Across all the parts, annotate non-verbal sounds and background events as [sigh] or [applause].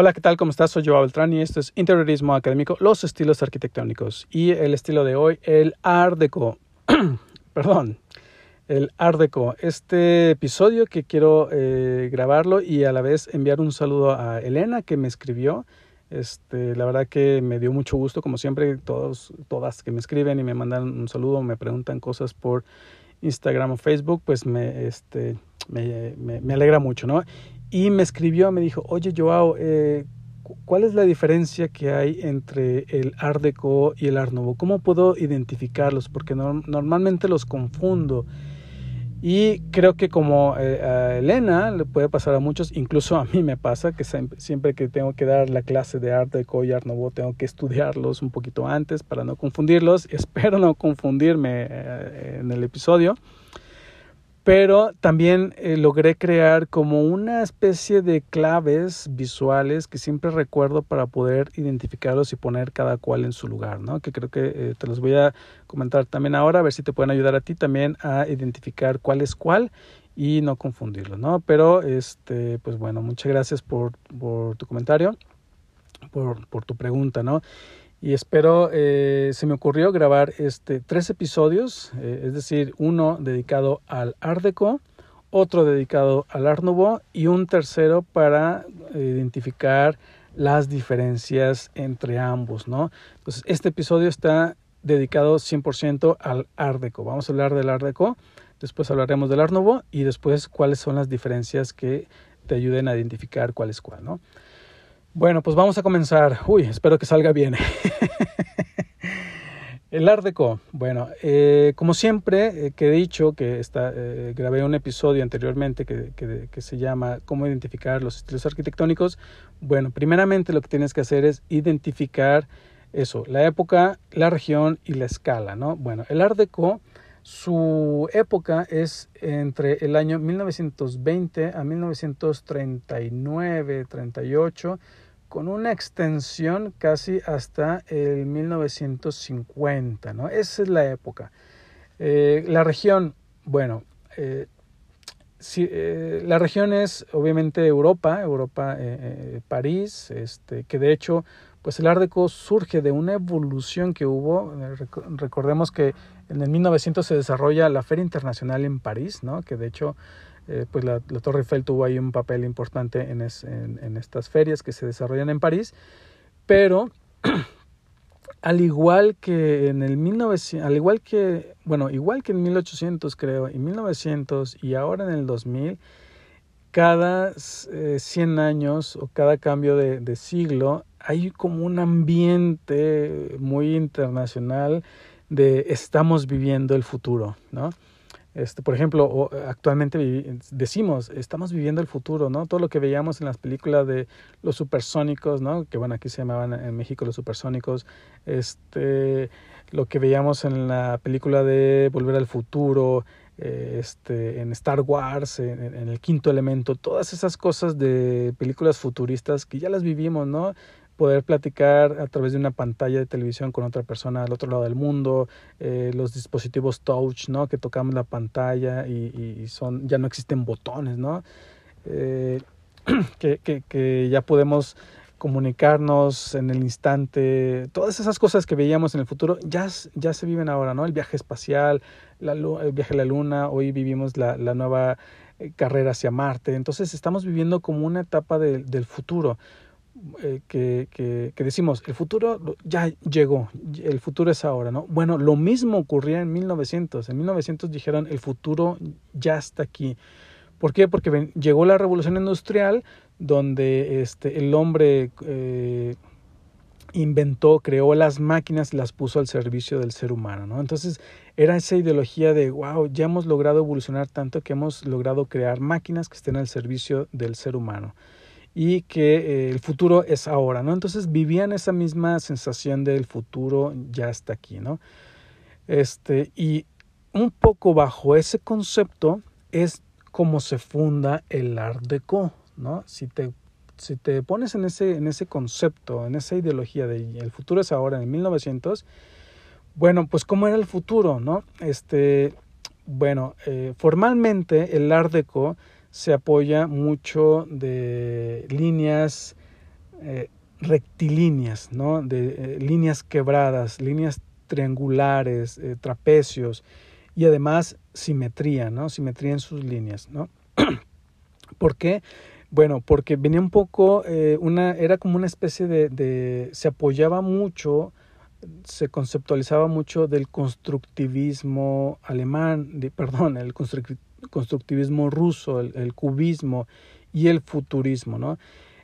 Hola, ¿qué tal? ¿Cómo estás? Soy Joao Beltrán y esto es Interiorismo Académico, los estilos arquitectónicos. Y el estilo de hoy, el Art Deco. [clears throat] Perdón, el Art Deco. Este episodio que quiero eh, grabarlo y a la vez enviar un saludo a Elena que me escribió. Este, la verdad que me dio mucho gusto, como siempre, todos, todas que me escriben y me mandan un saludo, me preguntan cosas por Instagram o Facebook, pues me, este, me, me, me alegra mucho, ¿no? Y me escribió, me dijo, oye Joao, eh, ¿cuál es la diferencia que hay entre el Art Deco y el Art Nouveau? ¿Cómo puedo identificarlos? Porque normalmente los confundo. Y creo que como eh, a Elena le puede pasar a muchos, incluso a mí me pasa que siempre que tengo que dar la clase de Art Deco y Art Nouveau tengo que estudiarlos un poquito antes para no confundirlos. [laughs] Espero no confundirme eh, en el episodio pero también eh, logré crear como una especie de claves visuales que siempre recuerdo para poder identificarlos y poner cada cual en su lugar, ¿no? Que creo que eh, te los voy a comentar también ahora, a ver si te pueden ayudar a ti también a identificar cuál es cuál y no confundirlo, ¿no? Pero, este, pues bueno, muchas gracias por, tu comentario, por, por tu pregunta, ¿no? Y espero, eh, se me ocurrió grabar este, tres episodios, eh, es decir, uno dedicado al Art Deco, otro dedicado al Art y un tercero para identificar las diferencias entre ambos, ¿no? Entonces, este episodio está dedicado 100% al Art Deco. Vamos a hablar del Art Deco, después hablaremos del Art y después cuáles son las diferencias que te ayuden a identificar cuál es cuál, ¿no? Bueno, pues vamos a comenzar. Uy, espero que salga bien. [laughs] El Art Deco. Bueno, eh, como siempre eh, que he dicho que está, eh, grabé un episodio anteriormente que, que, se llama Cómo identificar los estilos arquitectónicos. Bueno, primeramente lo que tienes que hacer es identificar eso, la época, la región y la escala, ¿no? Bueno, el Art Deco, su época es entre el año 1920 a 1939, 38 con una extensión casi hasta el 1950, ¿no? Esa es la época. Eh, la región, bueno, eh, eh, la región es obviamente Europa, Europa, París, este, que de hecho, pues el Art Deco surge de una evolución que hubo. recordemos que en el 1900 se desarrolla la Feria Internacional en París, ¿no? Que de hecho eh, pues la, Torre Eiffel tuvo ahí un papel importante en, estas ferias que se desarrollan en París, pero [clears throat] al igual que en el 1900, al igual que, bueno, igual que en 1800 creo, y 1900 y ahora en el 2000, cada 100 eh, años o cada cambio de siglo hay como un ambiente muy internacional de estamos viviendo el futuro, ¿no? Este, por ejemplo, actualmente decimos, estamos viviendo el futuro, ¿no? Todo lo que veíamos en las películas de los supersónicos, ¿no? Que bueno, aquí se llamaban en México los supersónicos, este, lo que veíamos en la película de Volver al Futuro, este, en Star Wars, en, el quinto elemento, todas esas cosas de películas futuristas que ya las vivimos, ¿no? Poder platicar a través de una pantalla de televisión con otra persona al otro lado del mundo, eh, los dispositivos touch, ¿no? Que tocamos la pantalla y, son, ya no existen botones, ¿no? Eh, [clears throat] que, que, que, ya podemos comunicarnos en el instante, todas esas cosas que veíamos en el futuro ya, se viven ahora, ¿no? El viaje espacial, la, el viaje a la luna, hoy vivimos la, la nueva eh, carrera hacia Marte, entonces estamos viviendo como una etapa de, del futuro eh, que, que, decimos, el futuro ya llegó, el futuro es ahora, ¿no? Bueno, lo mismo ocurría en 1900. En 1900 dijeron, el futuro ya está aquí. ¿Por qué? Porque llegó la revolución industrial donde este, el hombre eh, inventó, creó las máquinas las puso al servicio del ser humano, ¿no? Entonces era esa ideología de, wow, ya hemos logrado evolucionar tanto que hemos logrado crear máquinas que estén al servicio del ser humano y que eh, el futuro es ahora, ¿no? Entonces vivían esa misma sensación del futuro ya está aquí, ¿no? Este, y un poco bajo ese concepto es como se funda el Art Deco, ¿no? Si te, si te pones en ese, en ese concepto, en esa ideología de el futuro es ahora, en 1900, bueno, pues ¿cómo era el futuro, no? Este, bueno, eh, formalmente el Art Deco se apoya mucho de líneas eh, rectilíneas, ¿no? de eh, líneas quebradas, líneas triangulares, eh, trapecios y además simetría, ¿no? simetría en sus líneas. ¿no? [clears throat] ¿Por qué? Bueno, porque venía un poco, una, era como una especie de, de, se apoyaba mucho, se conceptualizaba mucho del constructivismo alemán, de, [laughs] perdón, el constructivismo ruso, el, cubismo y el futurismo, ¿no?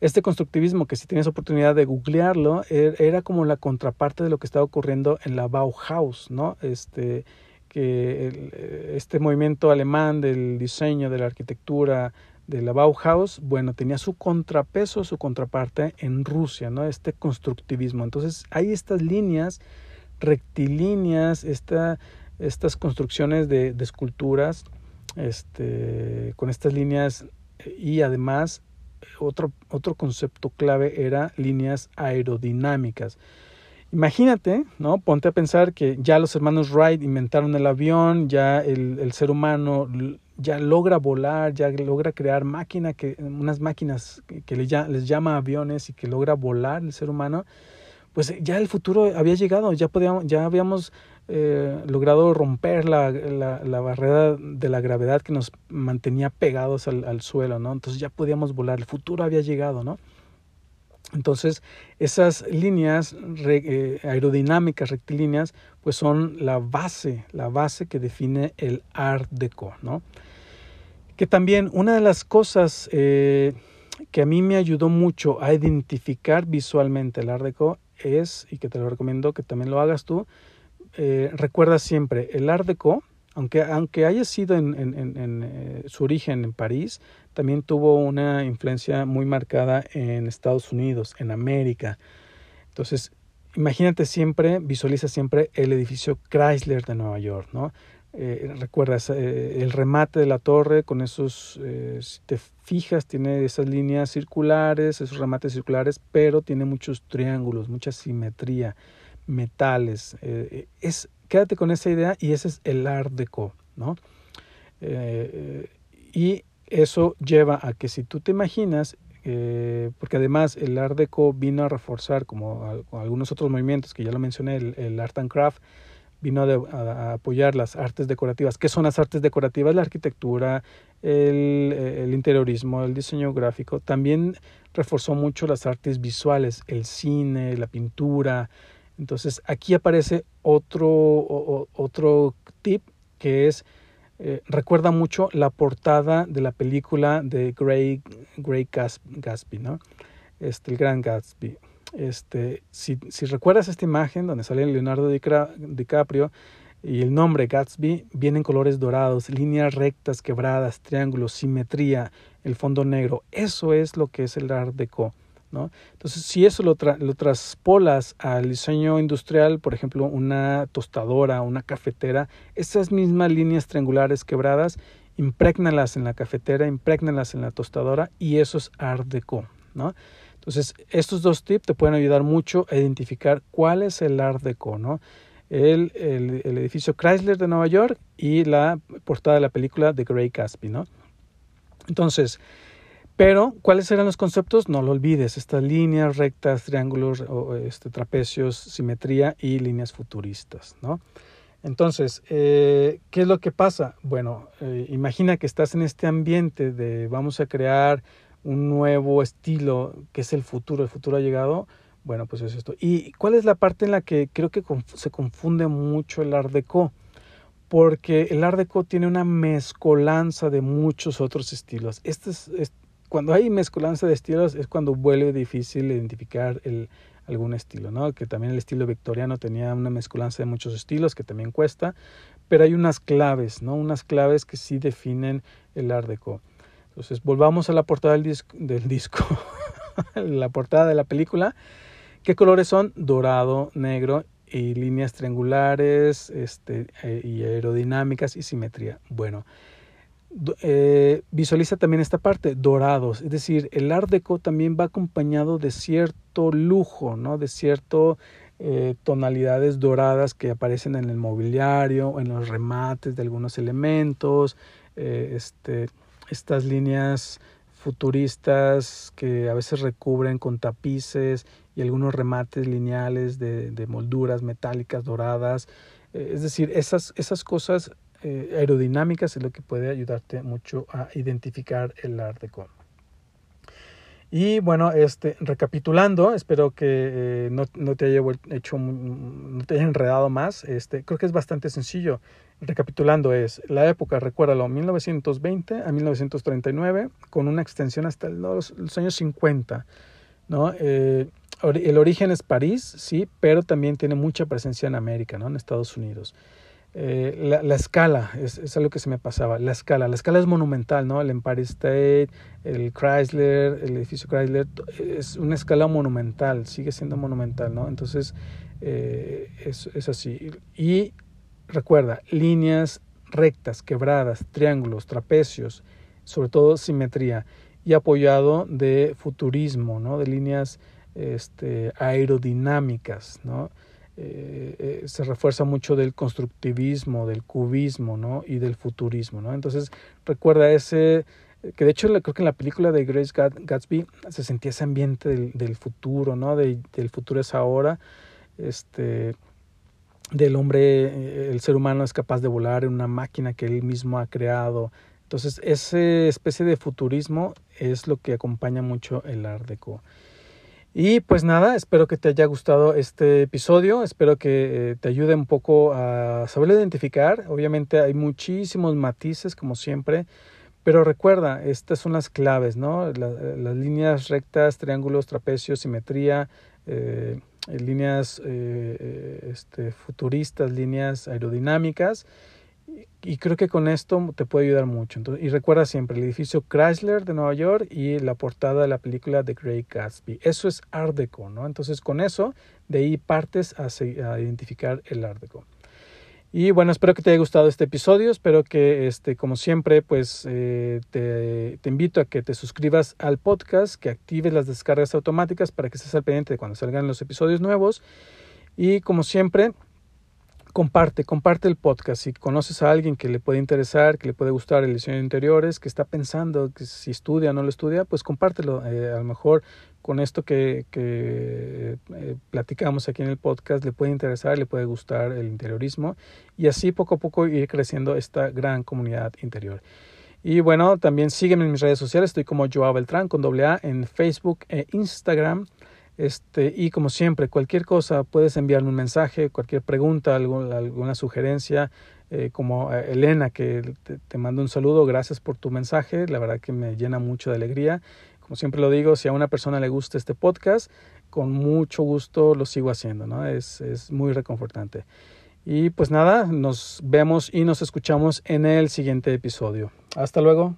Este constructivismo, que si tienes oportunidad de googlearlo, er, era como la contraparte de lo que estaba ocurriendo en la Bauhaus, ¿no? Este, que este movimiento alemán del diseño, de la arquitectura, de la Bauhaus, bueno, tenía su contrapeso, su contraparte en Rusia, ¿no? Este constructivismo. Entonces, hay estas líneas rectilíneas, esta, estas construcciones de esculturas, este, con estas líneas y además otro, otro concepto clave era líneas aerodinámicas. Imagínate, ¿no? Ponte a pensar que ya los hermanos Wright inventaron el avión, ya el, el ser humano ya logra volar, ya logra crear máquina que, unas máquinas que, que les, llama aviones y que logra volar el ser humano, pues ya el futuro había llegado, ya, podíamos, ya habíamos eh, logrado romper la, la, la, barrera de la gravedad que nos mantenía pegados al, al, suelo, ¿no? Entonces ya podíamos volar, el futuro había llegado, ¿no? Entonces, esas líneas eh, aerodinámicas rectilíneas, pues son la base, la base que define el Art Deco, ¿no? Que también una de las cosas eh, que a mí me ayudó mucho a identificar visualmente el Art Deco es, y que te lo recomiendo que también lo hagas tú, eh, recuerda siempre, el Art Deco, aunque, aunque haya sido en, en, en, eh, su origen en París, también tuvo una influencia muy marcada en Estados Unidos, en América. Entonces, imagínate siempre, visualiza siempre el edificio Chrysler de Nueva York, ¿no? Eh, recuerdas eh, el remate de la torre con esos, si te fijas, tiene esas líneas circulares, esos remates circulares, pero tiene muchos triángulos, mucha simetría metales. Eh, es, quédate con esa idea y ese es el Art Deco, ¿no? Eh, y eso lleva a que si tú te imaginas, eh, porque además el Art Deco vino a reforzar, como algunos otros movimientos que ya lo mencioné, el, Art and Craft, vino a, apoyar las artes decorativas. ¿Qué son las artes decorativas? La arquitectura, el, interiorismo, el diseño gráfico. También reforzó mucho las artes visuales, el cine, la pintura, entonces aquí aparece otro, otro tip que es, eh, recuerda mucho la portada de la película de Grey, Gatsby, ¿no? Este, el Gran Gatsby. Este, si, si recuerdas esta imagen donde sale Leonardo DiCaprio y el nombre Gatsby, vienen colores dorados, líneas rectas, quebradas, triángulos, simetría, el fondo negro. Eso es lo que es el Art Deco. ¿No? Entonces, si eso lo, tra traspolas al diseño industrial, por ejemplo, una tostadora, una cafetera, esas mismas líneas triangulares quebradas, impregnalas en la cafetera, impregnalas en la tostadora y eso es Art Deco. Entonces, estos dos tips te pueden ayudar mucho a identificar cuál es el Art Deco. El, edificio Chrysler de Nueva York y la portada de la película de Grey ¿no? Entonces, pero, ¿cuáles eran los conceptos? No lo olvides, estas líneas rectas, triángulos, este, trapecios, simetría y líneas futuristas, ¿no? Entonces, eh, ¿qué es lo que pasa? Bueno, eh, imagina que estás en este ambiente de vamos a crear un nuevo estilo que es el futuro, el futuro ha llegado. Bueno, pues es esto. ¿Y cuál es la parte en la que creo que se confunde mucho el Art Deco? Porque el Art Deco tiene una mezcolanza de muchos otros estilos. Este es, cuando hay mezcolanza de estilos es cuando vuelve difícil identificar el, algún estilo, ¿no? Que también el estilo victoriano tenía una mezcolanza de muchos estilos que también cuesta, pero hay unas claves, ¿no? Unas claves que sí definen el Art Deco. Entonces, volvamos a la portada del disco, del disco [laughs] la portada de la película. ¿Qué colores son? Dorado, negro y líneas triangulares este, eh, y aerodinámicas y simetría. Bueno, eh, visualiza también esta parte, dorados, es decir, el Art Deco también va acompañado de cierto lujo, ¿no? de cierto eh, tonalidades doradas que aparecen en el mobiliario, en los remates de algunos elementos, eh, este, estas líneas futuristas que a veces recubren con tapices y algunos remates lineales de, de molduras metálicas doradas. Es decir, esas, esas cosas eh, aerodinámicas es lo que puede ayudarte mucho a identificar el Art Deco. Y bueno, este, recapitulando, espero que eh, no, no, te haya hecho, no te haya enredado más. Este, creo que es bastante sencillo. Recapitulando es la época, recuérdalo, 1920 a 1939, con una extensión hasta los, los años 50. ¿no? Eh, el origen es París, sí, pero también tiene mucha presencia en América, ¿no? en Estados Unidos. Eh, la, la, escala, es, es, algo que se me pasaba, la escala, la escala es monumental, ¿no? El Empire State, el Chrysler, el edificio Chrysler, es una escala monumental, sigue siendo monumental, ¿no? Entonces, eh, es, es así. Y recuerda, líneas rectas, quebradas, triángulos, trapecios, sobre todo simetría, y apoyado de futurismo, ¿no? De líneas este, aerodinámicas, ¿no? Eh, eh, se refuerza mucho del constructivismo, del cubismo, ¿no? Y del futurismo, ¿no? Entonces, recuerda ese, que de hecho creo que en la película de Grace Gatsby se sentía ese ambiente del, futuro, ¿no? De, del futuro es ahora, este, del hombre, eh, el ser humano es capaz de volar en una máquina que él mismo ha creado. Entonces, esa especie de futurismo es lo que acompaña mucho el Art Deco. Y pues nada, espero que te haya gustado este episodio, espero que eh, te ayude un poco a saber identificar. Obviamente hay muchísimos matices, como siempre, pero recuerda, estas son las claves, ¿no? las líneas rectas, triángulos, trapecios, simetría, eh, líneas eh, este, futuristas, líneas aerodinámicas y creo que con esto te puede ayudar mucho. Y recuerda siempre el edificio Chrysler de Nueva York y la portada de la película The Great Gatsby. Eso es Art Deco, ¿no? Entonces con eso, de ahí partes a, a identificar el Art Deco. Y bueno, espero que te haya gustado este episodio. Espero que, este, como siempre, pues eh, te, te, invito a que te suscribas al podcast, que actives las descargas automáticas para que estés al pendiente de cuando salgan los episodios nuevos. Y como siempre, comparte, comparte el podcast. Si conoces a alguien que le puede interesar, que le puede gustar el diseño de interiores, que está pensando que si estudia o no lo estudia, pues compártelo. Eh, a lo mejor con esto que, que eh, platicamos aquí en el podcast le puede interesar, le puede gustar el interiorismo y así poco a poco ir creciendo esta gran comunidad interior. Y bueno, también sígueme en mis redes sociales, estoy como Joao Beltrán con doble A en Facebook e Instagram. Este, y como siempre, cualquier cosa, puedes enviarme un mensaje, cualquier pregunta, alguna, alguna sugerencia, eh, como Elena, que te, te mando un saludo, gracias por tu mensaje, la verdad que me llena mucho de alegría. Como siempre lo digo, si a una persona le gusta este podcast, con mucho gusto lo sigo haciendo, ¿no? Es, es muy reconfortante. Y pues nada, nos vemos y nos escuchamos en el siguiente episodio. Hasta luego.